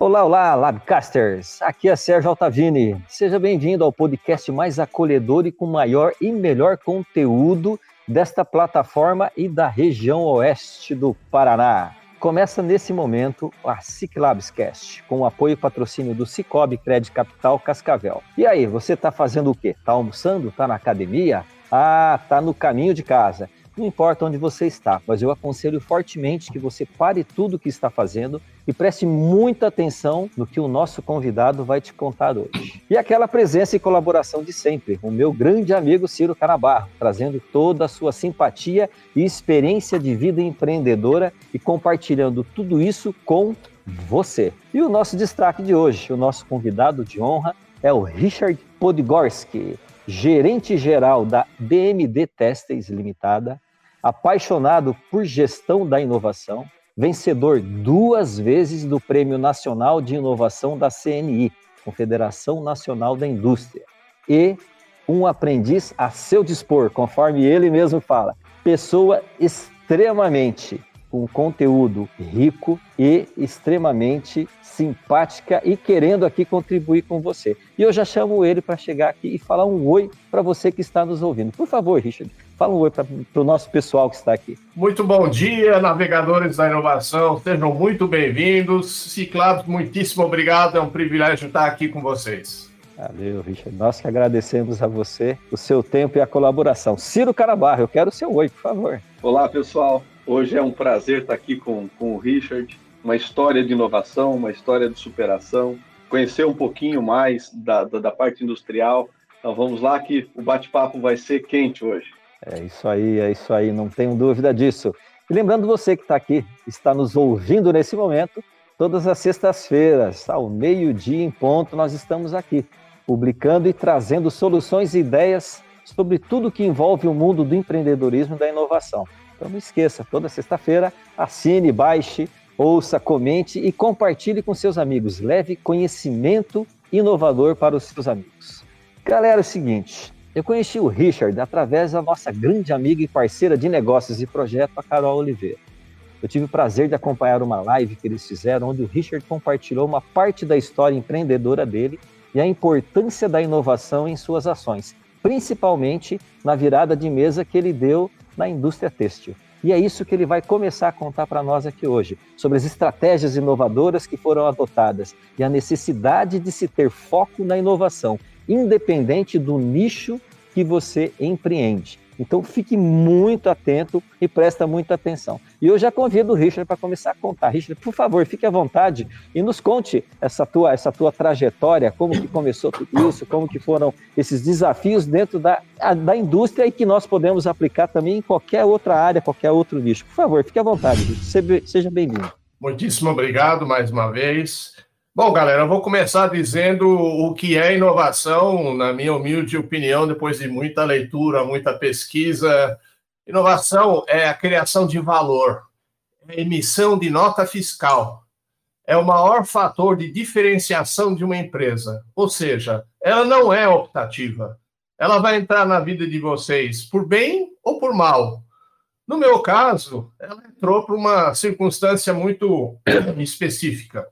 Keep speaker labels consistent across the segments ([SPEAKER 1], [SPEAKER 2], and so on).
[SPEAKER 1] Olá, olá, Labcasters! Aqui é Sérgio Altavini. Seja bem-vindo ao podcast mais acolhedor e com maior e melhor conteúdo desta plataforma e da região oeste do Paraná. Começa nesse momento a Ciclabscast, com o apoio e patrocínio do Cicobi Crédito Capital Cascavel. E aí, você está fazendo o quê? Está almoçando? Está na academia? Ah, está no caminho de casa. Não importa onde você está, mas eu aconselho fortemente que você pare tudo o que está fazendo e preste muita atenção no que o nosso convidado vai te contar hoje. E aquela presença e colaboração de sempre, o meu grande amigo Ciro Canabarro, trazendo toda a sua simpatia e experiência de vida empreendedora e compartilhando tudo isso com você. E o nosso destaque de hoje, o nosso convidado de honra é o Richard Podgorski, gerente geral da DMD Testes Limitada, apaixonado por gestão da inovação, vencedor duas vezes do Prêmio Nacional de Inovação da CNI, Confederação Nacional da Indústria, e um aprendiz a seu dispor, conforme ele mesmo fala, pessoa extremamente com conteúdo rico e extremamente simpática e querendo aqui contribuir com você. E eu já chamo ele para chegar aqui e falar um oi para você que está nos ouvindo. Por favor, Richard, fala um oi para o nosso pessoal que está aqui.
[SPEAKER 2] Muito bom dia, navegadores da inovação. Sejam muito bem-vindos. Ciclados, muitíssimo obrigado. É um privilégio estar aqui com vocês.
[SPEAKER 1] Valeu, Richard. Nós que agradecemos a você o seu tempo e a colaboração. Ciro Carabarro, eu quero o seu oi, por favor.
[SPEAKER 3] Olá, pessoal. Hoje é um prazer estar aqui com, com o Richard. Uma história de inovação, uma história de superação. Conhecer um pouquinho mais da, da, da parte industrial. Então vamos lá que o bate-papo vai ser quente hoje.
[SPEAKER 1] É isso aí, é isso aí, não tenho dúvida disso. E lembrando você que está aqui, está nos ouvindo nesse momento, todas as sextas-feiras, ao meio-dia em ponto, nós estamos aqui, publicando e trazendo soluções e ideias sobre tudo que envolve o mundo do empreendedorismo e da inovação. Então não esqueça, toda sexta-feira, assine, baixe, ouça, comente e compartilhe com seus amigos. Leve conhecimento inovador para os seus amigos. Galera, é o seguinte, eu conheci o Richard através da nossa grande amiga e parceira de negócios e projeto, a Carol Oliveira. Eu tive o prazer de acompanhar uma live que eles fizeram, onde o Richard compartilhou uma parte da história empreendedora dele e a importância da inovação em suas ações, principalmente na virada de mesa que ele deu na indústria têxtil. E é isso que ele vai começar a contar para nós aqui hoje, sobre as estratégias inovadoras que foram adotadas e a necessidade de se ter foco na inovação, independente do nicho que você empreende. Então fique muito atento e presta muita atenção. E eu já convido o Richard para começar a contar. Richard, por favor, fique à vontade e nos conte essa tua, essa tua trajetória, como que começou tudo isso, como que foram esses desafios dentro da, da indústria e que nós podemos aplicar também em qualquer outra área, qualquer outro nicho. Por favor, fique à vontade, Richard. Seja bem-vindo.
[SPEAKER 2] Muitíssimo obrigado mais uma vez. Bom, galera, eu vou começar dizendo o que é inovação, na minha humilde opinião, depois de muita leitura, muita pesquisa. Inovação é a criação de valor, é emissão de nota fiscal, é o maior fator de diferenciação de uma empresa. Ou seja, ela não é optativa. Ela vai entrar na vida de vocês por bem ou por mal. No meu caso, ela entrou por uma circunstância muito específica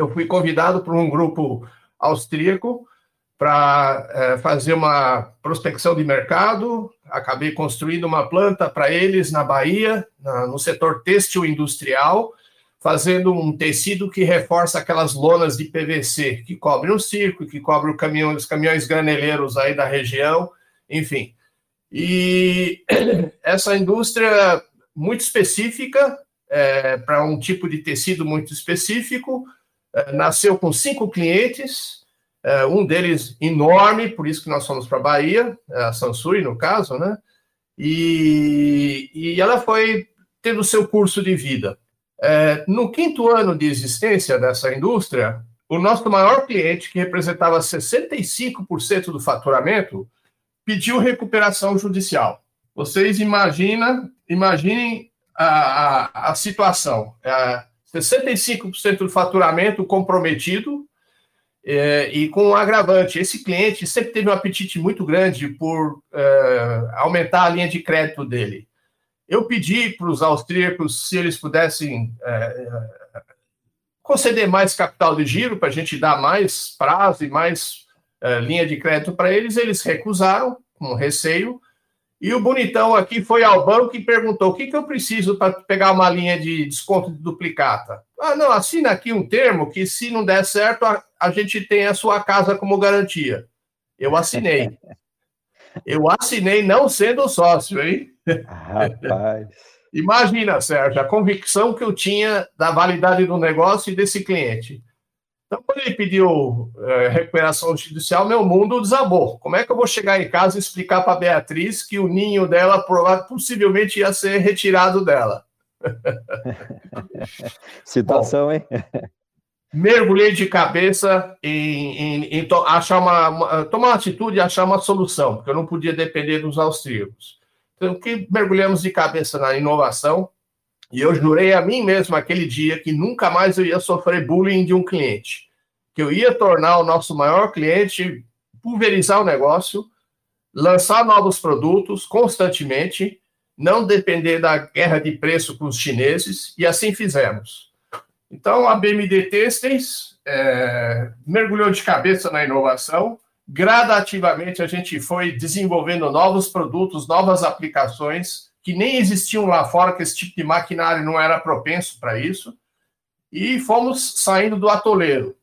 [SPEAKER 2] eu fui convidado por um grupo austríaco para é, fazer uma prospecção de mercado. Acabei construindo uma planta para eles na Bahia, na, no setor têxtil industrial, fazendo um tecido que reforça aquelas lonas de PVC que cobrem o circo, que cobrem caminhão, os caminhões graneleiros aí da região, enfim. E essa indústria muito específica, é, para um tipo de tecido muito específico, nasceu com cinco clientes, é, um deles enorme, por isso que nós fomos para a Bahia, a Sansui, no caso, né? E, e ela foi tendo seu curso de vida. no quinto ano de existência dessa indústria, o nosso maior cliente, que representava 65% do faturamento, pediu recuperação judicial. Vocês imaginam, imaginem a, a, a situação. 65% do faturamento comprometido é, e com um agravante. Esse cliente sempre teve um apetite muito grande por é, aumentar a linha de crédito dele. Eu pedi para os austríacos se eles pudessem é, conceder mais capital de giro para a gente dar mais prazo e mais é, linha de crédito para eles. Eles recusaram, com receio. E o bonitão aqui foi ao banco e perguntou: o que, que eu preciso para pegar uma linha de desconto de duplicata? Ah, não, assina aqui um termo que, se não der certo, a, a gente tem a sua casa como garantia. Eu assinei. Eu assinei não sendo sócio, hein? Rapaz. Imagina, Sérgio, a convicção que eu tinha da validade do negócio e desse cliente. Então, quando ele pediu é, recuperação judicial, meu mundo desabou. Como é que eu vou chegar em casa e explicar para a Beatriz que o ninho dela possivelmente ia ser retirado dela?
[SPEAKER 1] Situação, Bom, hein?
[SPEAKER 2] mergulhei de cabeça em, em, em to achar uma, uma, tomar uma atitude e achar uma solução, porque eu não podia depender dos austríacos. Então, que mergulhamos de cabeça na inovação, e eu jurei a mim mesmo aquele dia que nunca mais eu ia sofrer bullying de um cliente, que eu ia tornar o nosso maior cliente, pulverizar o negócio, lançar novos produtos constantemente, não depender da guerra de preço com os chineses, e assim fizemos. Então, a BMD Testens é, mergulhou de cabeça na inovação, gradativamente a gente foi desenvolvendo novos produtos, novas aplicações, que nem existiam lá fora, que esse tipo de maquinário não era propenso para isso, e fomos saindo do atoleiro.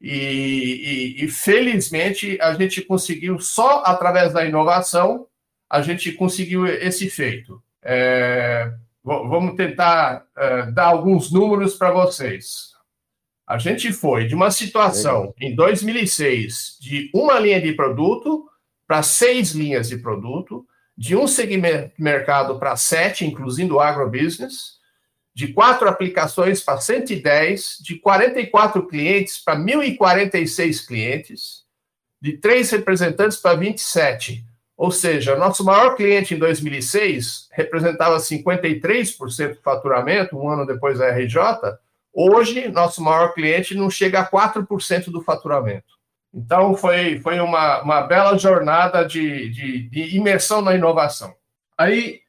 [SPEAKER 2] E, e, e, felizmente a gente conseguiu, só através da inovação, a gente conseguiu esse feito. É, vamos tentar é, dar alguns números para vocês. A gente foi de uma situação em 2006 de uma linha de produto para seis linhas de produto, de um segmento de mercado para sete, incluindo o agrobusiness, de quatro aplicações para 110, de 44 clientes para 1.046 clientes, de três representantes para 27. Ou seja, nosso maior cliente em 2006 representava 53% do faturamento, um ano depois da RJ. Hoje, nosso maior cliente não chega a 4% do faturamento. Então, foi, foi uma, uma bela jornada de, de, de imersão na inovação. Aí,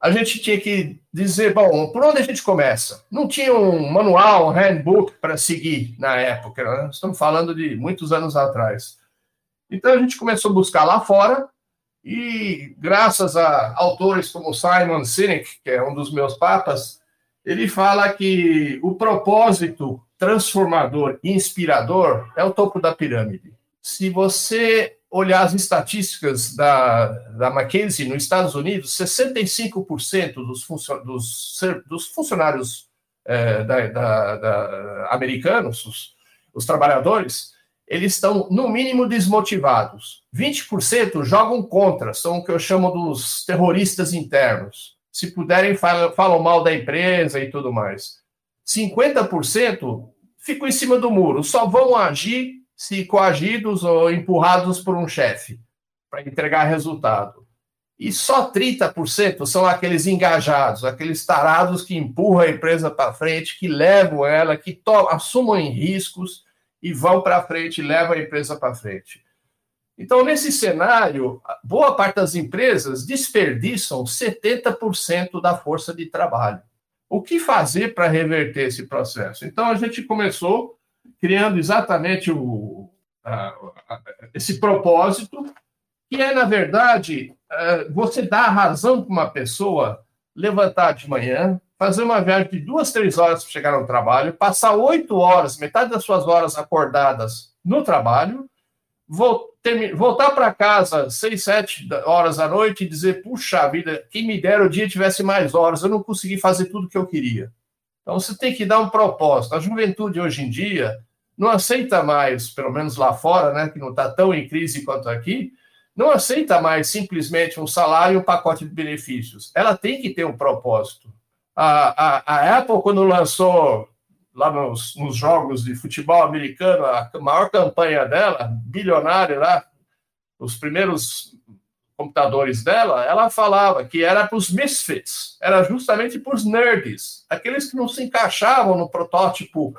[SPEAKER 2] a gente tinha que dizer, bom, por onde a gente começa? Não tinha um manual, um handbook para seguir na época, né? estamos falando de muitos anos atrás. Então a gente começou a buscar lá fora e graças a autores como Simon Sinek, que é um dos meus papas, ele fala que o propósito transformador e inspirador é o topo da pirâmide. Se você olhar as estatísticas da, da McKinsey nos Estados Unidos, 65% dos, funcion, dos, dos funcionários é, da, da, da, americanos, os, os trabalhadores, eles estão, no mínimo, desmotivados. 20% jogam contra, são o que eu chamo dos terroristas internos. Se puderem, falam, falam mal da empresa e tudo mais. 50% ficam em cima do muro, só vão agir se coagidos ou empurrados por um chefe para entregar resultado. E só 30% são aqueles engajados, aqueles tarados que empurram a empresa para frente, que levam ela, que assumem riscos e vão para frente, levam a empresa para frente. Então, nesse cenário, boa parte das empresas desperdiçam 70% da força de trabalho. O que fazer para reverter esse processo? Então, a gente começou criando exatamente o, a, a, esse propósito, que é, na verdade, é, você dar a razão para uma pessoa levantar de manhã, fazer uma viagem de duas, três horas para chegar no trabalho, passar oito horas, metade das suas horas acordadas no trabalho, voltar para casa seis, sete horas à noite e dizer, puxa vida, quem me dera o dia tivesse mais horas, eu não consegui fazer tudo o que eu queria. Então você tem que dar um propósito. A juventude hoje em dia não aceita mais, pelo menos lá fora, né, que não está tão em crise quanto aqui, não aceita mais simplesmente um salário e um pacote de benefícios. Ela tem que ter um propósito. A, a, a Apple, quando lançou lá nos, nos, jogos de futebol americano, a maior campanha dela, bilionária lá, os primeiros computadores dela, ela falava que era para os misfits, era justamente para os nerds, aqueles que não se encaixavam no protótipo,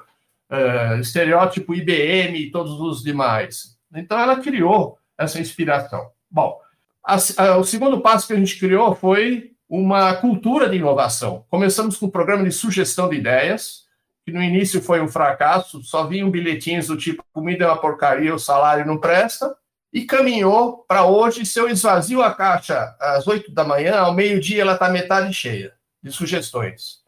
[SPEAKER 2] uh, estereótipo IBM e todos os demais. Então ela criou essa inspiração. Bom, a, a, o segundo passo que a gente criou foi uma cultura de inovação. Começamos com um programa de sugestão de ideias, que no início foi um fracasso, só vinham bilhetinhos do tipo comida é uma porcaria, o salário não presta, e caminhou para hoje, se eu esvazio a caixa às oito da manhã, ao meio-dia ela está metade cheia de sugestões.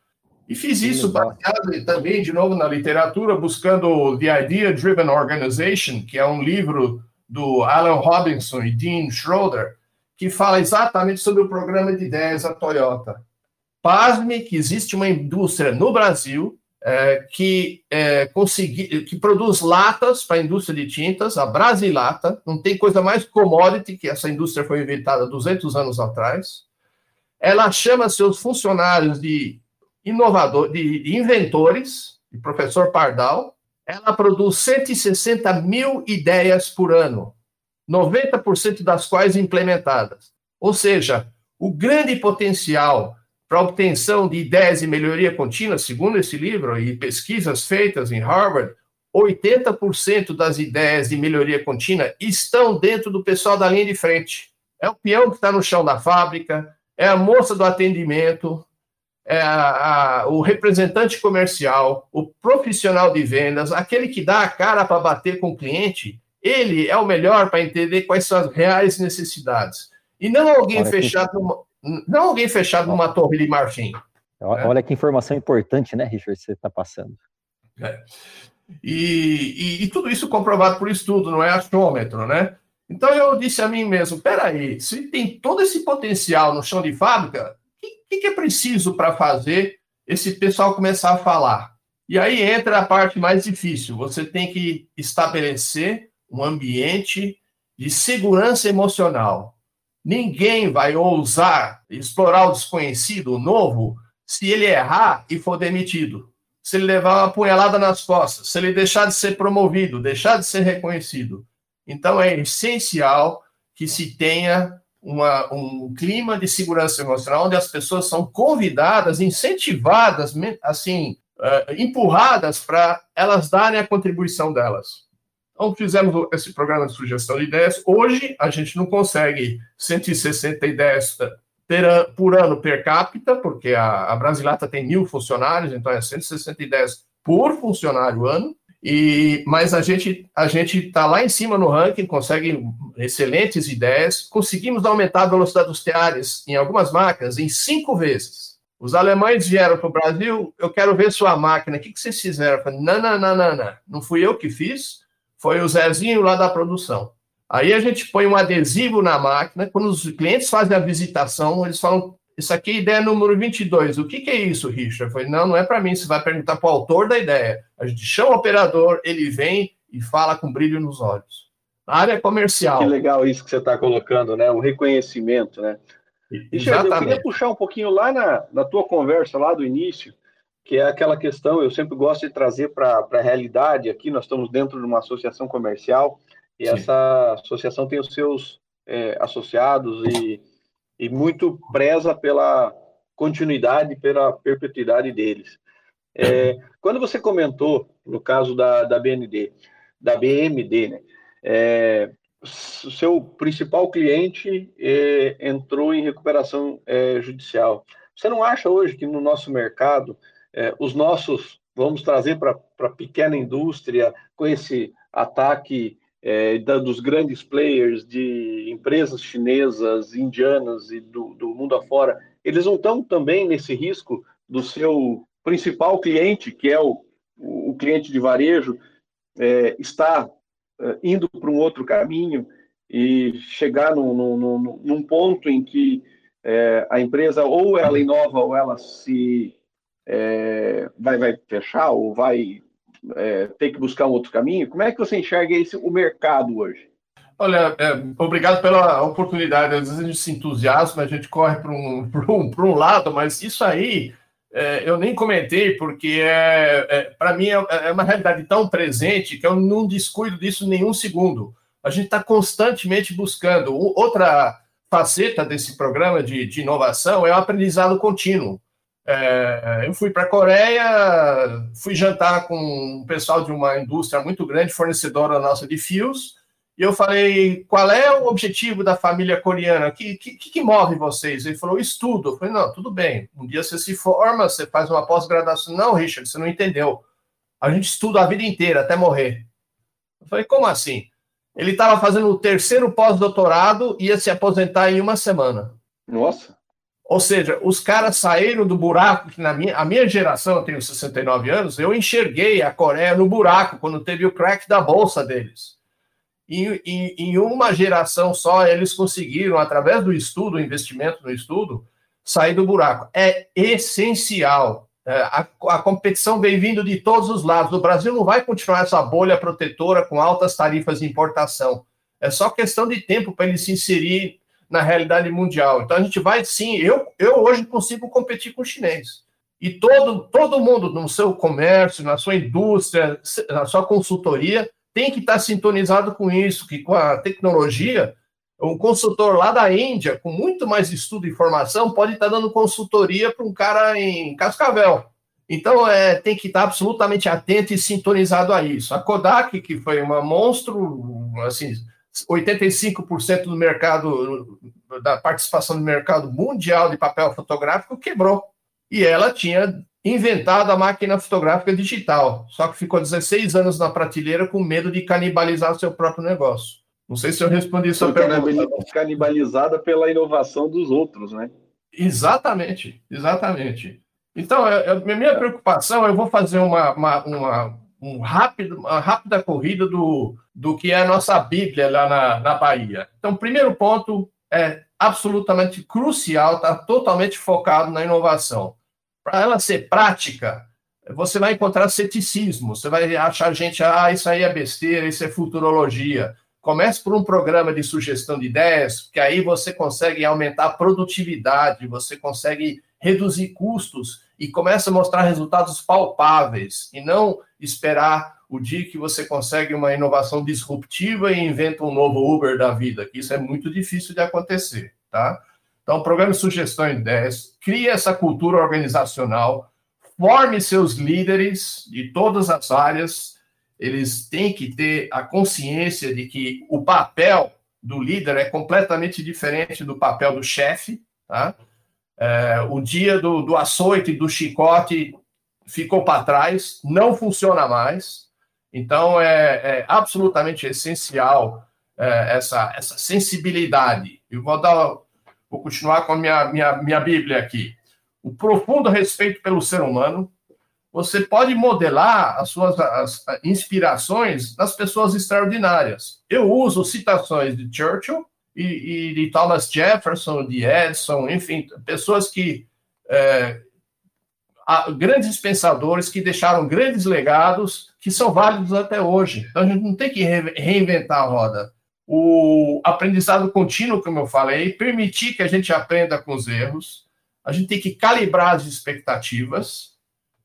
[SPEAKER 2] E fiz isso baseado também, de novo, na literatura, buscando The Idea Driven Organization, que é um livro do Alan Robinson e Dean Schroeder, que fala exatamente sobre o programa de ideias da Toyota. Pasme que existe uma indústria no Brasil é, que, é, consegui, que produz latas para a indústria de tintas, a Brasilata, não tem coisa mais commodity que essa indústria foi inventada 200 anos atrás. Ela chama seus funcionários de inovador, de, de inventores, de professor Pardal. Ela produz 160 mil ideias por ano, 90% das quais implementadas. Ou seja, o grande potencial para obtenção de ideias de melhoria contínua, segundo esse livro e pesquisas feitas em Harvard, 80% das ideias de melhoria contínua estão dentro do pessoal da linha de frente. É o peão que está no chão da fábrica, é a moça do atendimento, é a, a, o representante comercial, o profissional de vendas, aquele que dá a cara para bater com o cliente, ele é o melhor para entender quais são as reais necessidades. E não alguém Olha fechado, que... não alguém fechado numa torre de marfim.
[SPEAKER 1] Olha né? que informação importante, né, Richard, você está passando.
[SPEAKER 2] É. E, e, e, tudo isso comprovado por estudo, não é achômetro, né? Então eu disse a mim mesmo: peraí, se tem todo esse potencial no chão de fábrica, que, que é preciso para fazer esse pessoal começar a falar? E aí entra a parte mais difícil. Você tem que estabelecer um ambiente de segurança emocional. Ninguém vai ousar explorar o desconhecido, o novo, se ele errar e for demitido. Se ele levar uma punhalada nas costas, se ele deixar de ser promovido, deixar de ser reconhecido. Então é essencial que se tenha uma, um clima de segurança emocional onde as pessoas são convidadas, incentivadas, assim, uh, empurradas para elas darem a contribuição delas. Então, fizemos esse programa de sugestão de ideias. Hoje, a gente não consegue 160 ideias por ano per capita, porque a, a Brasilata tem mil funcionários, então é 160 ideias por funcionário ano. E, mas a gente a gente está lá em cima no ranking, consegue excelentes ideias. Conseguimos aumentar a velocidade dos teares em algumas máquinas em cinco vezes. Os alemães vieram para o Brasil, eu quero ver sua máquina, o que, que vocês fizeram? Falei, não, não, não, não, não, não fui eu que fiz, foi o Zezinho lá da produção. Aí a gente põe um adesivo na máquina, quando os clientes fazem a visitação, eles falam, isso aqui é ideia número 22. O que, que é isso, Richard? Eu falei, não, não é para mim. Você vai perguntar para o autor da ideia. A gente chama o operador, ele vem e fala com brilho nos olhos. Área comercial.
[SPEAKER 3] Que legal isso que você está colocando, né? O reconhecimento, né? Richard, eu queria puxar um pouquinho lá na, na tua conversa, lá do início, que é aquela questão, eu sempre gosto de trazer para a realidade aqui, nós estamos dentro de uma associação comercial, e Sim. essa associação tem os seus é, associados e e muito preza pela continuidade, pela perpetuidade deles. É, quando você comentou, no caso da, da BND, da BMD, né, é, seu principal cliente é, entrou em recuperação é, judicial. Você não acha hoje que no nosso mercado, é, os nossos, vamos trazer para a pequena indústria, com esse ataque é, dos grandes players, de empresas chinesas, indianas e do, do mundo afora, eles não estão também nesse risco do seu principal cliente, que é o, o cliente de varejo, é, está é, indo para um outro caminho e chegar num, num, num ponto em que é, a empresa ou ela inova ou ela se é, vai, vai fechar ou vai é, ter que buscar um outro caminho? Como é que você enxerga esse, o mercado hoje?
[SPEAKER 2] Olha, é, obrigado pela oportunidade. Às vezes a gente se entusiasma, a gente corre para um, um, um lado, mas isso aí é, eu nem comentei, porque é, é para mim é, é, uma realidade tão presente que eu não descuido disso nenhum segundo. A gente está constantemente buscando. Outra faceta desse programa de, de inovação é o aprendizado contínuo. É, eu fui para a Coreia, fui jantar com um pessoal de uma indústria muito grande, fornecedora nossa de fios, e eu falei, qual é o objetivo da família coreana? O que, que, que, move vocês? Ele falou, estudo. Eu falei, não, tudo bem. Um dia você se forma, você faz uma pós-graduação. Não, Richard, você não entendeu. A gente estuda a vida inteira, até morrer. Eu falei, como assim? Ele estava fazendo o terceiro pós-doutorado e ia se aposentar em uma semana.
[SPEAKER 3] Nossa.
[SPEAKER 2] Ou seja, os caras saíram do buraco que na minha, a minha geração, eu tenho 69 anos, eu enxerguei a Coreia no buraco quando teve o crack da bolsa deles. Em, em, em, uma geração só, eles conseguiram, através do estudo, investimento no estudo, sair do buraco. É essencial. É, a, a, competição vem vindo de todos os lados. O Brasil não vai continuar essa bolha protetora com altas tarifas de importação. É só questão de tempo para ele se inserir na realidade mundial. Então a gente vai sim. Eu, eu hoje consigo competir com o chinês. E todo, todo mundo no seu comércio, na sua indústria, na sua consultoria, tem que estar sintonizado com isso, que com a tecnologia, um consultor lá da Índia, com muito mais estudo e formação, pode estar dando consultoria para um cara em Cascavel. Então, é, tem que estar absolutamente atento e sintonizado a isso. A Kodak, que foi uma monstro, assim, 85% do mercado, da participação do mercado mundial de papel fotográfico, quebrou. E ela tinha inventado a máquina fotográfica digital, só que ficou 16 anos na prateleira com medo de canibalizar o seu próprio negócio. Não sei se eu respondi sua pergunta.
[SPEAKER 3] Canibalizada pela inovação dos outros, né?
[SPEAKER 2] Exatamente, exatamente. Então, a minha preocupação, eu vou fazer uma, uma, uma, um rápido, uma rápida corrida do, do que é a nossa Bíblia lá na, na Bahia. Então, primeiro ponto é absolutamente crucial, está totalmente focado na inovação para ela ser prática, você vai encontrar ceticismo, você vai achar gente, ah, isso aí é besteira, isso é futurologia. Comece por um programa de sugestão de ideias, que aí você consegue aumentar a produtividade, você consegue reduzir custos e começa a mostrar resultados palpáveis e não esperar o dia que você consegue uma inovação disruptiva e inventa um novo Uber da vida, que isso é muito difícil de acontecer, tá? Então, programa de sugestão e ideias, crie essa cultura organizacional, forme seus líderes de todas as áreas, eles têm que ter a consciência de que o papel do líder é completamente diferente do papel do chefe, tá? É, o dia do, do açoite, do chicote ficou para trás, não funciona mais. Então, é, é absolutamente essencial é, essa, essa sensibilidade. Eu vou dar Vou continuar com a minha, minha, minha Bíblia aqui. O profundo respeito pelo ser humano. Você pode modelar as suas as inspirações nas pessoas extraordinárias. Eu uso citações de Churchill e, e de Thomas Jefferson, de Edison, enfim, pessoas que. É, grandes pensadores que deixaram grandes legados que são válidos até hoje. Então a gente não tem que reinventar a roda o aprendizado contínuo, como eu falei, permitir que a gente aprenda com os erros, a gente tem que calibrar as expectativas.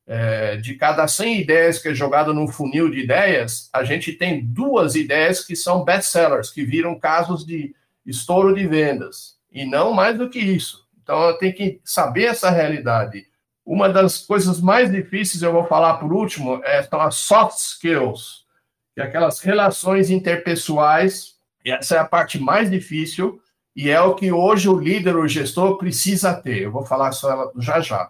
[SPEAKER 2] É, de cada 100 ideias que é jogado num funil de ideias, a gente tem duas ideias que são best-sellers, que viram casos de estouro de vendas, e não mais do que isso. Então, eu tenho que saber essa realidade. Uma das coisas mais difíceis, eu vou falar por último, é, são as soft skills, que é aquelas relações interpessoais essa é a parte mais difícil e é o que hoje o líder, o gestor precisa ter. Eu vou falar só ela já já.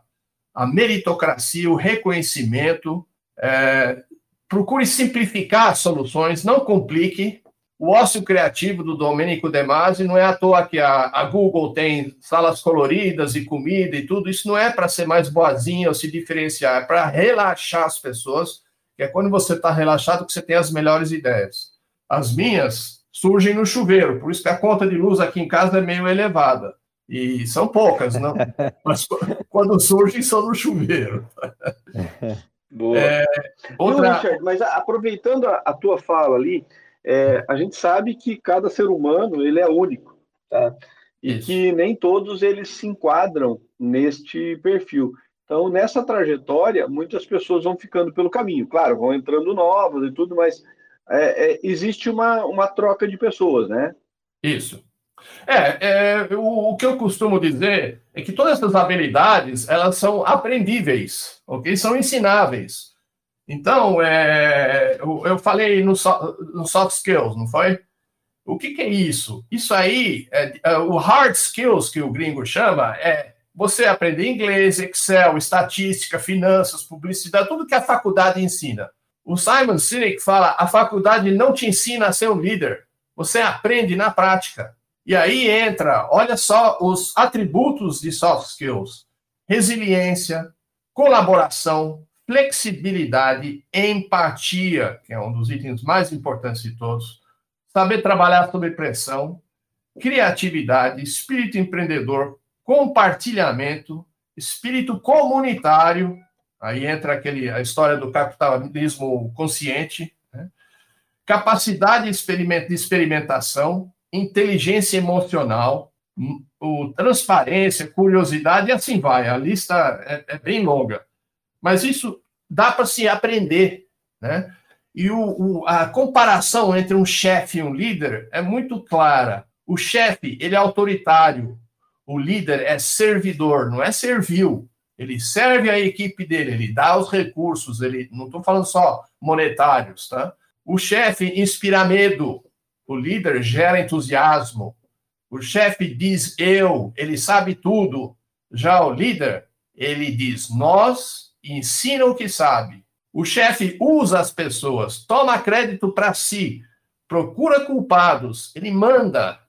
[SPEAKER 2] A meritocracia, o reconhecimento. É, procure simplificar as soluções, não complique. O ócio criativo do Domênico De Masi não é à toa que a, a Google tem salas coloridas e comida e tudo. Isso não é para ser mais boazinha ou se diferenciar, é para relaxar as pessoas, que é quando você está relaxado que você tem as melhores ideias. As minhas surgem no chuveiro, por isso que a conta de luz aqui em casa é meio elevada. E são poucas, não? Mas quando surgem, são no chuveiro.
[SPEAKER 3] Boa. É, outra... Richard, mas aproveitando a, a, tua fala ali, é, a gente sabe que cada ser humano ele é único, tá? E Isso. que nem todos eles se enquadram neste perfil. Então, nessa trajetória, muitas pessoas vão ficando pelo caminho. Claro, vão entrando novas e tudo, mas é, é, existe uma, uma troca de pessoas, né?
[SPEAKER 2] Isso. É, é o, o, que eu costumo dizer é que todas essas habilidades elas são aprendíveis, ok? São ensináveis. Então, é, eu, eu falei no, no soft skills, não foi? O que, que é isso? Isso aí, é, é, o hard skills que o gringo chama, é você aprender inglês, Excel, estatística, finanças, publicidade, tudo que a faculdade ensina. O Simon Sinek fala: a faculdade não te ensina a ser um líder, você aprende na prática. E aí entra, olha só os atributos de soft skills: resiliência, colaboração, flexibilidade, empatia, que é um dos itens mais importantes de todos, saber trabalhar sob pressão, criatividade, espírito empreendedor, compartilhamento, espírito comunitário, aí entra aquele, a história do capitalismo consciente, né? capacidade de experimentação, inteligência emocional, o, transparência, curiosidade, e assim vai. A lista é, é bem longa. Mas isso dá para se aprender, né? E o, o, a comparação entre um chefe e um líder é muito clara. O chefe, ele é autoritário. O líder é servidor, não é servil. Ele serve a equipe dele, ele dá os recursos, ele não estou falando só monetários, tá? O chefe inspira medo, o líder gera entusiasmo. O chefe diz eu, ele sabe tudo. Já o líder, ele diz nós, ensina o que sabe. O chefe usa as pessoas, toma crédito para si, procura culpados, ele manda.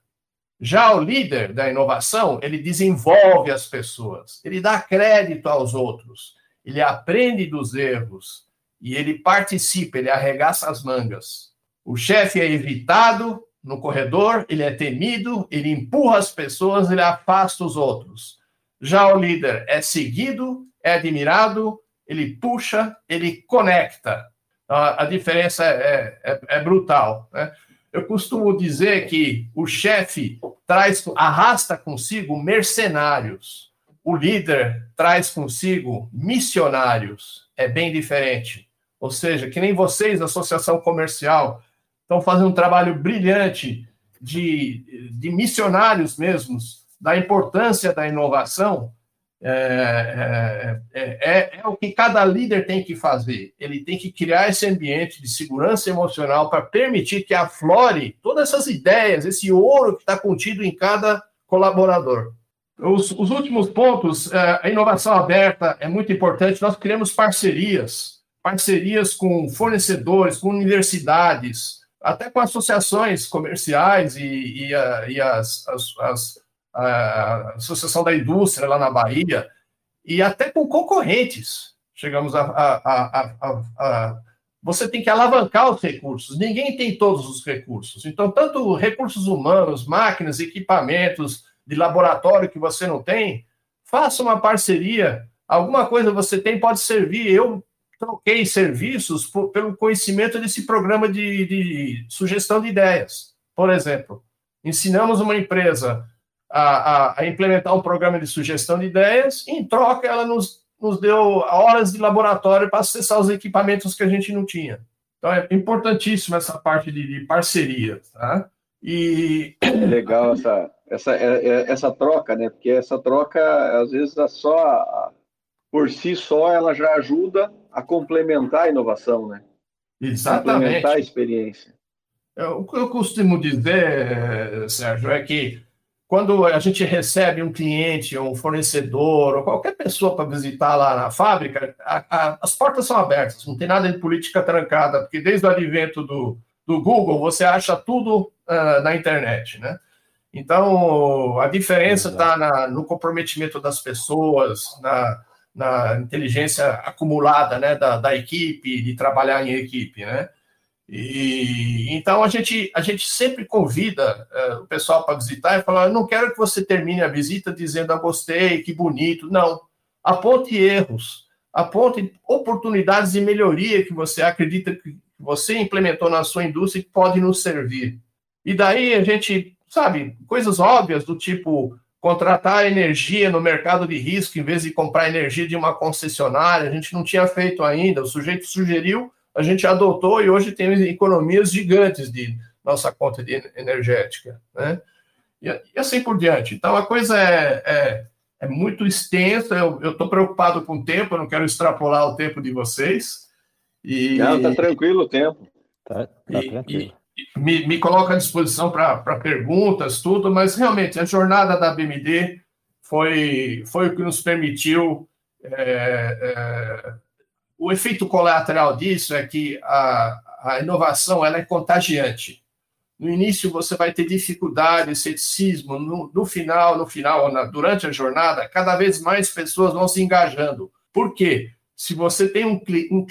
[SPEAKER 2] Já o líder da inovação, ele desenvolve as pessoas, ele dá crédito aos outros, ele aprende dos erros e ele participa, ele arregaça as mangas. O chefe é evitado no corredor, ele é temido, ele empurra as pessoas, ele afasta os outros. Já o líder é seguido, é admirado, ele puxa, ele conecta. A, a diferença é, é, é brutal. Né? Eu costumo dizer que o chefe traz, arrasta consigo mercenários. O líder traz consigo missionários. É bem diferente. Ou seja, que nem vocês, Associação Comercial, estão fazendo um trabalho brilhante de, de missionários mesmos, da importância da inovação, é, é, é, é, o que cada líder tem que fazer. Ele tem que criar esse ambiente de segurança emocional para permitir que aflore todas essas ideias, esse ouro que está contido em cada colaborador. Os, os últimos pontos, a inovação aberta é muito importante. Nós criamos parcerias, parcerias com fornecedores, com universidades, até com associações comerciais e, e, e as, as, as a Associação da Indústria lá na Bahia, e até com concorrentes. Chegamos a, a, a, a, Você tem que alavancar os recursos, ninguém tem todos os recursos. Então, tanto recursos humanos, máquinas, equipamentos de laboratório que você não tem, faça uma parceria. Alguma coisa você tem pode servir. Eu troquei serviços por, pelo conhecimento desse programa de, de sugestão de ideias. Por exemplo, ensinamos uma empresa a, a, implementar um programa de sugestão de ideias, e em troca ela nos, nos deu horas de laboratório para acessar os equipamentos que a gente não tinha. Então é importantíssima essa parte de, de parceria, tá?
[SPEAKER 3] E legal essa essa é, é, essa troca, né? Porque essa troca às vezes é só por si só ela já ajuda a complementar a inovação, né?
[SPEAKER 2] Exatamente.
[SPEAKER 3] Complementar a experiência.
[SPEAKER 2] O que eu costumo dizer, Sérgio, é que quando a gente recebe um cliente, um fornecedor, ou qualquer pessoa para visitar lá na fábrica, a, a, as portas são abertas, não tem nada de política trancada, porque desde o advento do, do Google, você acha tudo uh, na internet, né? Então, a diferença está no comprometimento das pessoas, na, na inteligência acumulada né, da, da equipe, de trabalhar em equipe, né? E então a gente, a gente sempre convida uh, o pessoal para visitar e falar: não quero que você termine a visita dizendo ah, gostei, que bonito. Não. Aponte erros, aponte oportunidades de melhoria que você acredita que você implementou na sua indústria que pode nos servir. E daí a gente, sabe, coisas óbvias do tipo contratar energia no mercado de risco em vez de comprar energia de uma concessionária. A gente não tinha feito ainda. O sujeito sugeriu, a gente adotou e hoje tem economias gigantes de nossa conta de energética, né? E, e assim por diante. Então a coisa é, é, é muito extensa. Eu estou preocupado com o tempo. Eu não quero extrapolar o tempo de vocês.
[SPEAKER 3] E, não, tá tranquilo o tempo.
[SPEAKER 2] Tá, tá e, tranquilo. E, me, me coloco à disposição para perguntas, tudo, mas realmente a jornada da BMD foi, foi o que nos permitiu. É, é, o efeito colateral disso é que a, a inovação ela é contagiante. No início você vai ter dificuldade, ceticismo, no, no final, no final, na, durante a jornada, cada vez mais pessoas vão se engajando. Por quê? Se você tem um,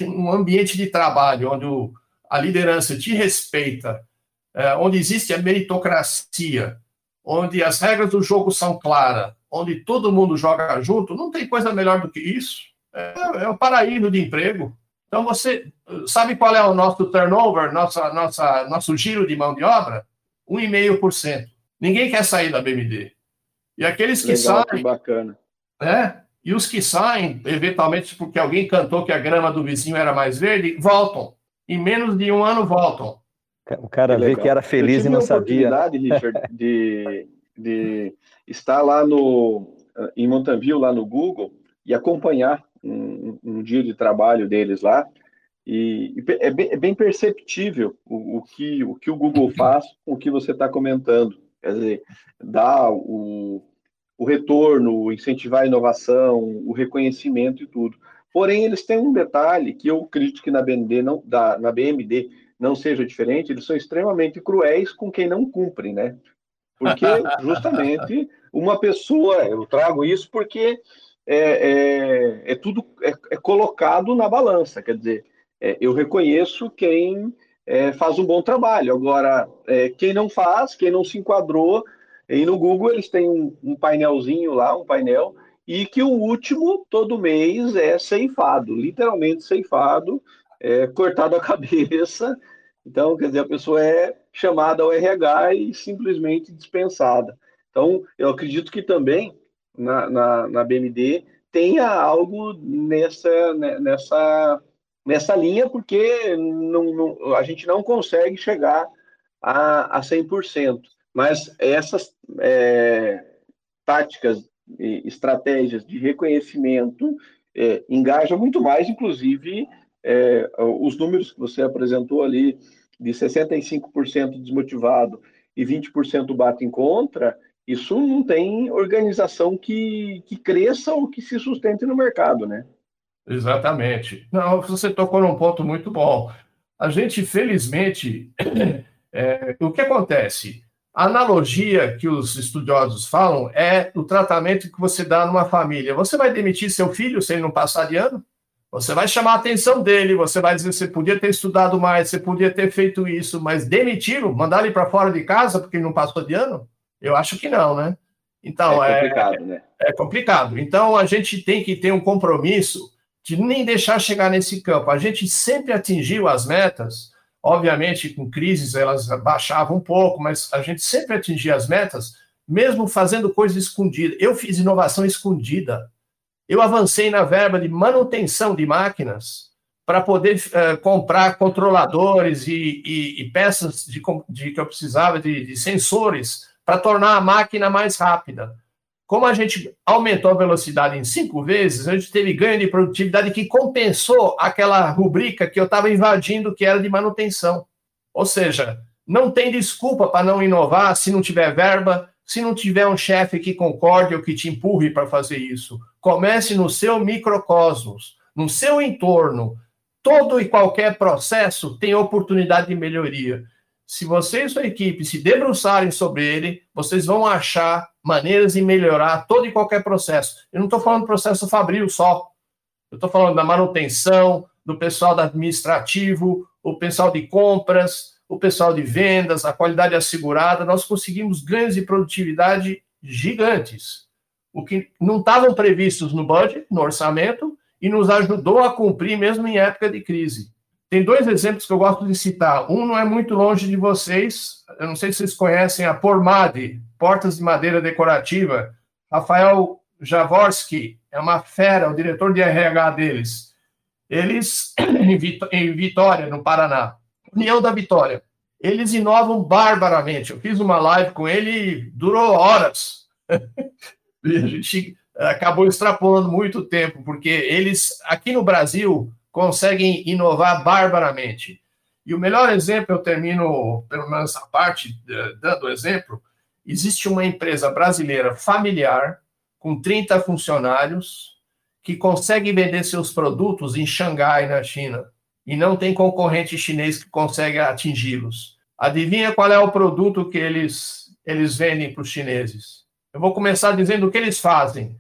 [SPEAKER 2] um, ambiente de trabalho onde o, a liderança te respeita, é, onde existe a meritocracia, onde as regras do jogo são claras, onde todo mundo joga junto, não tem coisa melhor do que isso. É, é o paraíso de emprego. Então, você sabe qual é o nosso turnover, nossa, nossa, nosso giro de mão de obra? 1,5%. Ninguém quer sair da BMD. E aqueles que Legal, saem.
[SPEAKER 3] Que bacana.
[SPEAKER 2] É, e os que saem, eventualmente porque alguém cantou que a grama do vizinho era mais verde, voltam em menos de um ano voltam.
[SPEAKER 1] O cara vê que era feliz e não sabia.
[SPEAKER 3] Eu tive a oportunidade, Richard, de, de estar lá no, em Montanville, lá no Google, e acompanhar um, um dia de trabalho deles lá. E, é, bem, é bem perceptível o, o, que, o que o Google faz com o que você está comentando. Quer dizer, dá o, o retorno, incentivar a inovação, o reconhecimento e tudo. Porém, eles têm um detalhe que eu acredito que na BND não, da, na BMD não seja diferente, eles são extremamente cruéis com quem não cumpre, né? Porque justamente uma pessoa, eu trago isso porque é, é, é tudo é, é, colocado na balança, quer dizer, é, eu reconheço quem é, faz um bom trabalho. Agora, é, quem não faz, quem não se enquadrou, e no Google eles têm um, um painelzinho lá, um painel e que o último todo mês é ceifado, literalmente ceifado, cortado a cabeça. Então, quer dizer, a pessoa é chamada ao RH e simplesmente dispensada. Então, eu acredito que também na, na, na BMD tenha algo nessa, né, nessa, nessa linha, porque não, não, a gente não consegue chegar a, a 100%. Mas essas é, táticas estratégias de reconhecimento é, engaja muito mais, inclusive, é, os números que você apresentou ali, de 65% desmotivado e 20% bate em contra, isso não tem organização que, que cresça ou que se sustente no mercado, né?
[SPEAKER 2] Exatamente. Não, você tocou num ponto muito bom. A gente, felizmente, é, o que acontece? A analogia que os estudiosos falam é o tratamento que você dá numa família. Você vai demitir seu filho se ele não passar de ano? Você vai chamar a atenção dele, você vai dizer você podia ter estudado mais, você podia ter feito isso, mas demiti-lo, mandar ele para fora de casa porque ele não passou de ano? Eu acho que não, né? Então é complicado, é, né? É complicado. Então a gente tem que ter um compromisso de nem deixar chegar nesse campo. A gente sempre atingiu as metas Obviamente, com crises elas baixavam um pouco, mas a gente sempre atingia as metas, mesmo fazendo coisa escondida. Eu fiz inovação escondida. Eu avancei na verba de manutenção de máquinas para poder uh, comprar controladores e, e, e peças de, de, que eu precisava de, de sensores para tornar a máquina mais rápida. Como a gente aumentou a velocidade em cinco vezes, a gente teve ganho de produtividade que compensou aquela rubrica que eu estava invadindo, que era de manutenção. Ou seja, não tem desculpa para não inovar se não tiver verba, se não tiver um chefe que concorde ou que te empurre para fazer isso. Comece no seu microcosmos, no seu entorno. Todo e qualquer processo tem oportunidade de melhoria. Se você e sua equipe se debruçarem sobre ele, vocês vão achar maneiras de melhorar todo e qualquer processo. Eu não estou falando do processo fabril só. Eu estou falando da manutenção, do pessoal administrativo, o pessoal de compras, o pessoal de vendas, a qualidade assegurada. Nós conseguimos ganhos de produtividade gigantes, o que não estavam previstos no budget, no orçamento, e nos ajudou a cumprir mesmo em época de crise. Tem dois exemplos que eu gosto de citar. Um não é muito longe de vocês. Eu não sei se vocês conhecem a Pormade, Portas de Madeira Decorativa, Rafael Jaworski, é uma fera, o diretor de RH deles. Eles, em Vitória, no Paraná, União da Vitória, eles inovam barbaramente. Eu fiz uma live com ele, durou horas. e a gente acabou extrapolando muito tempo, porque eles, aqui no Brasil, conseguem inovar barbaramente. E o melhor exemplo, eu termino, pelo menos essa parte, dando exemplo, existe uma empresa brasileira familiar, com 30 funcionários, que consegue vender seus produtos em Xangai, na China, e não tem concorrente chinês que consegue atingi-los. Adivinha qual é o produto que eles, eles vendem para os chineses? Eu vou começar dizendo o que eles fazem.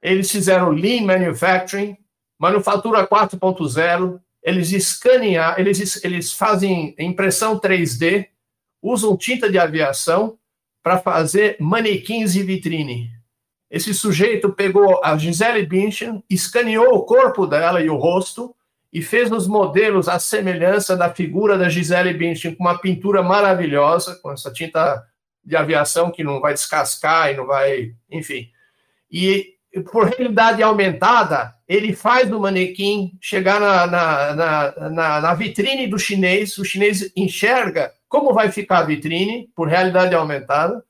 [SPEAKER 2] Eles fizeram Lean Manufacturing, Manufatura 4.0, eles escaneam, eles, eles fazem impressão 3D, usam tinta de aviação para fazer manequins e vitrine. Esse sujeito pegou a Gisele Bündchen, escaneou o corpo dela e o rosto e fez nos modelos a semelhança da figura da Gisele Bündchen com uma pintura maravilhosa, com essa tinta de aviação que não vai descascar e não vai, enfim. E por realidade aumentada, ele faz o manequim chegar na, na, na, na, na vitrine do chinês, o chinês enxerga como vai ficar a vitrine, por realidade aumentada,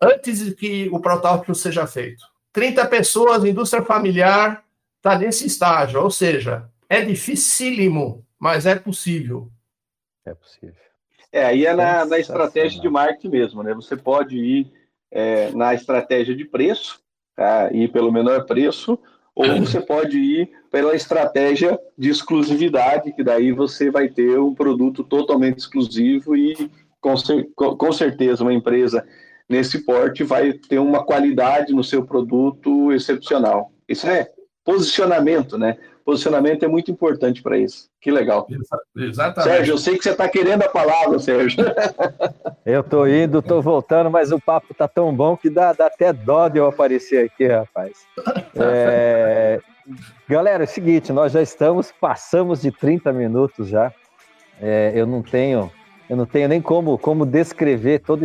[SPEAKER 2] antes de que o protótipo seja feito. 30 pessoas, indústria familiar, está nesse estágio, ou seja, é dificílimo, mas é possível.
[SPEAKER 3] É possível. É, aí é na, na estratégia de marketing mesmo, né? Você pode ir é, na estratégia de preço, tá? ir pelo menor preço, ou você pode ir pela estratégia de exclusividade, que daí você vai ter um produto totalmente exclusivo e com, com certeza uma empresa nesse porte vai ter uma qualidade no seu produto excepcional. Isso é posicionamento, né? Posicionamento é muito importante para isso. Que legal.
[SPEAKER 2] Exatamente.
[SPEAKER 3] Sérgio, eu sei que você está querendo a palavra, Sérgio.
[SPEAKER 1] Eu estou indo, estou voltando, mas o papo tá tão bom que dá, dá até dó de eu aparecer aqui, rapaz. É... Galera, é o seguinte, nós já estamos, passamos de 30 minutos já. É, eu não tenho, eu não tenho nem como, como descrever toda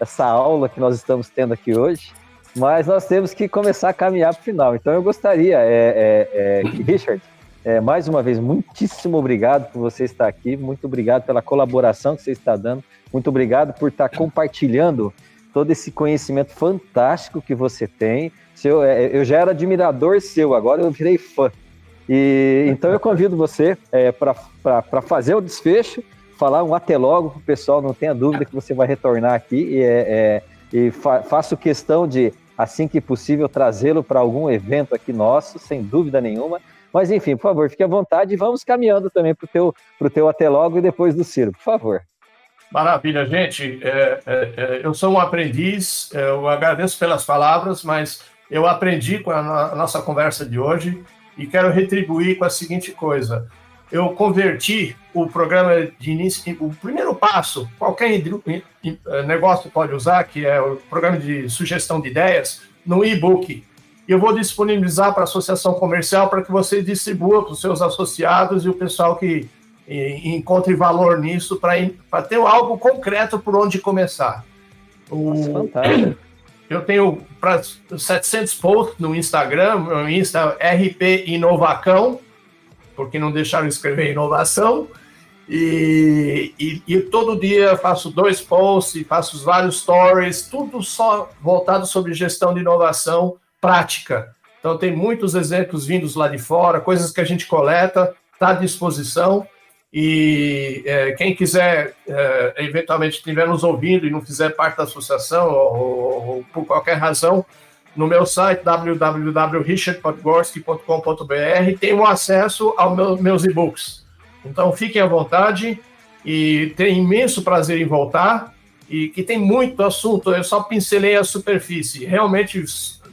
[SPEAKER 1] essa aula que nós estamos tendo aqui hoje mas nós temos que começar a caminhar para o final. Então eu gostaria, é, é, é, Richard, é, mais uma vez, muitíssimo obrigado por você estar aqui, muito obrigado pela colaboração que você está dando, muito obrigado por estar compartilhando todo esse conhecimento fantástico que você tem. Seu, é, eu já era admirador seu, agora eu virei fã. E então eu convido você é, para fazer o desfecho, falar um até logo para o pessoal, não tenha dúvida que você vai retornar aqui e, é, e fa faço questão de assim que possível, trazê-lo para algum evento aqui nosso, sem dúvida nenhuma. Mas, enfim, por favor, fique à vontade e vamos caminhando também para o teu, teu até logo e depois do Ciro, por favor.
[SPEAKER 2] Maravilha, gente. É, é, é, eu sou um aprendiz, é, eu agradeço pelas palavras, mas eu aprendi com a nossa conversa de hoje e quero retribuir com a seguinte coisa eu converti o programa de início, o primeiro passo, qualquer eh, negócio pode usar, que é o programa de sugestão de ideias, no e-book. E eu vou disponibilizar para a associação comercial para que você distribua para os seus associados e o pessoal que encontre valor nisso para ter algo concreto por onde começar.
[SPEAKER 1] O,
[SPEAKER 2] eu tenho para 700 posts no Instagram, no Insta RP Inovacão, porque não deixaram escrever inovação. E, e, e, todo dia faço dois posts, faço vários stories, tudo só voltado sobre gestão de inovação prática. Então, tem muitos exemplos vindos lá de fora, coisas que a gente coleta, está à disposição. E é, quem quiser, é, eventualmente, estiver nos ouvindo e não fizer parte da associação, ou, ou, ou por qualquer razão, no meu site www.richardpodgorski.com.br tem o acesso aos meu, meus e-books. Então fiquem à vontade e tenho imenso prazer em voltar e que tem muito assunto. Eu só pincelei a superfície. Realmente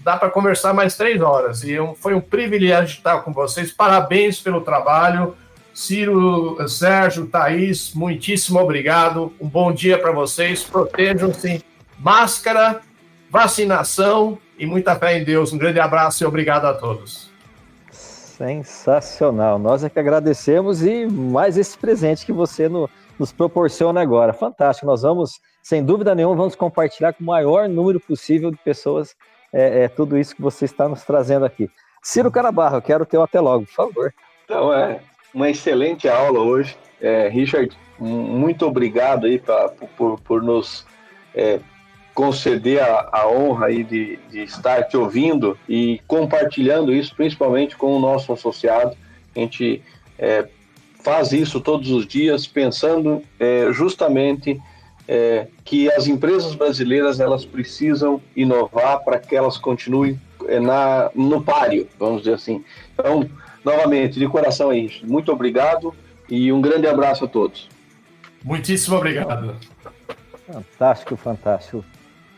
[SPEAKER 2] dá para conversar mais três horas e foi um privilégio estar com vocês. Parabéns pelo trabalho. Ciro, Sérgio, Thaís, muitíssimo obrigado. Um bom dia para vocês. Protejam-se. Máscara, vacinação e muita fé em Deus. Um grande abraço e obrigado a todos.
[SPEAKER 1] Sensacional. Nós é que agradecemos e mais esse presente que você no, nos proporciona agora. Fantástico. Nós vamos, sem dúvida nenhuma, vamos compartilhar com o maior número possível de pessoas é, é, tudo isso que você está nos trazendo aqui. Ciro Canabarro, eu quero teu até logo, por favor.
[SPEAKER 3] Então, é uma excelente aula hoje. É, Richard, muito obrigado aí pra, por, por nos é, conceder a, a, honra aí de, de estar te ouvindo e compartilhando isso, principalmente com o nosso associado. A gente é, faz isso todos os dias, pensando é, justamente é, que as empresas brasileiras elas precisam inovar para que elas continuem é, na, no páreo, vamos dizer assim. Então, novamente, de coração aí, muito obrigado e um grande abraço a todos.
[SPEAKER 2] Muitíssimo obrigado.
[SPEAKER 1] Fantástico, fantástico.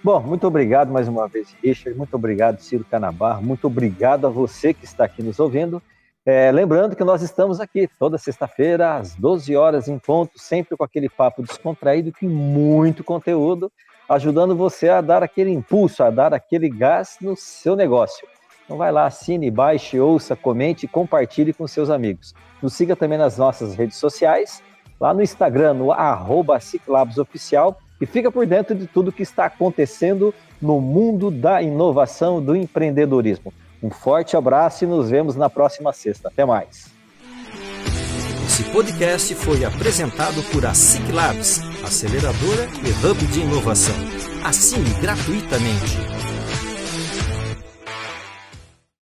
[SPEAKER 1] Bom, muito obrigado mais uma vez, Richard. Muito obrigado, Ciro Canabar. Muito obrigado a você que está aqui nos ouvindo. É, lembrando que nós estamos aqui toda sexta-feira, às 12 horas em ponto, sempre com aquele papo descontraído, com muito conteúdo, ajudando você a dar aquele impulso, a dar aquele gás no seu negócio. Então vai lá, assine, baixe, ouça, comente e compartilhe com seus amigos. Nos siga também nas nossas redes sociais, lá no Instagram, no arroba Oficial, e fica por dentro de tudo que está acontecendo no mundo da inovação, do empreendedorismo. Um forte abraço e nos vemos na próxima sexta. Até mais.
[SPEAKER 4] Esse podcast foi apresentado por a SIC Labs, aceleradora e hub de inovação. Assine gratuitamente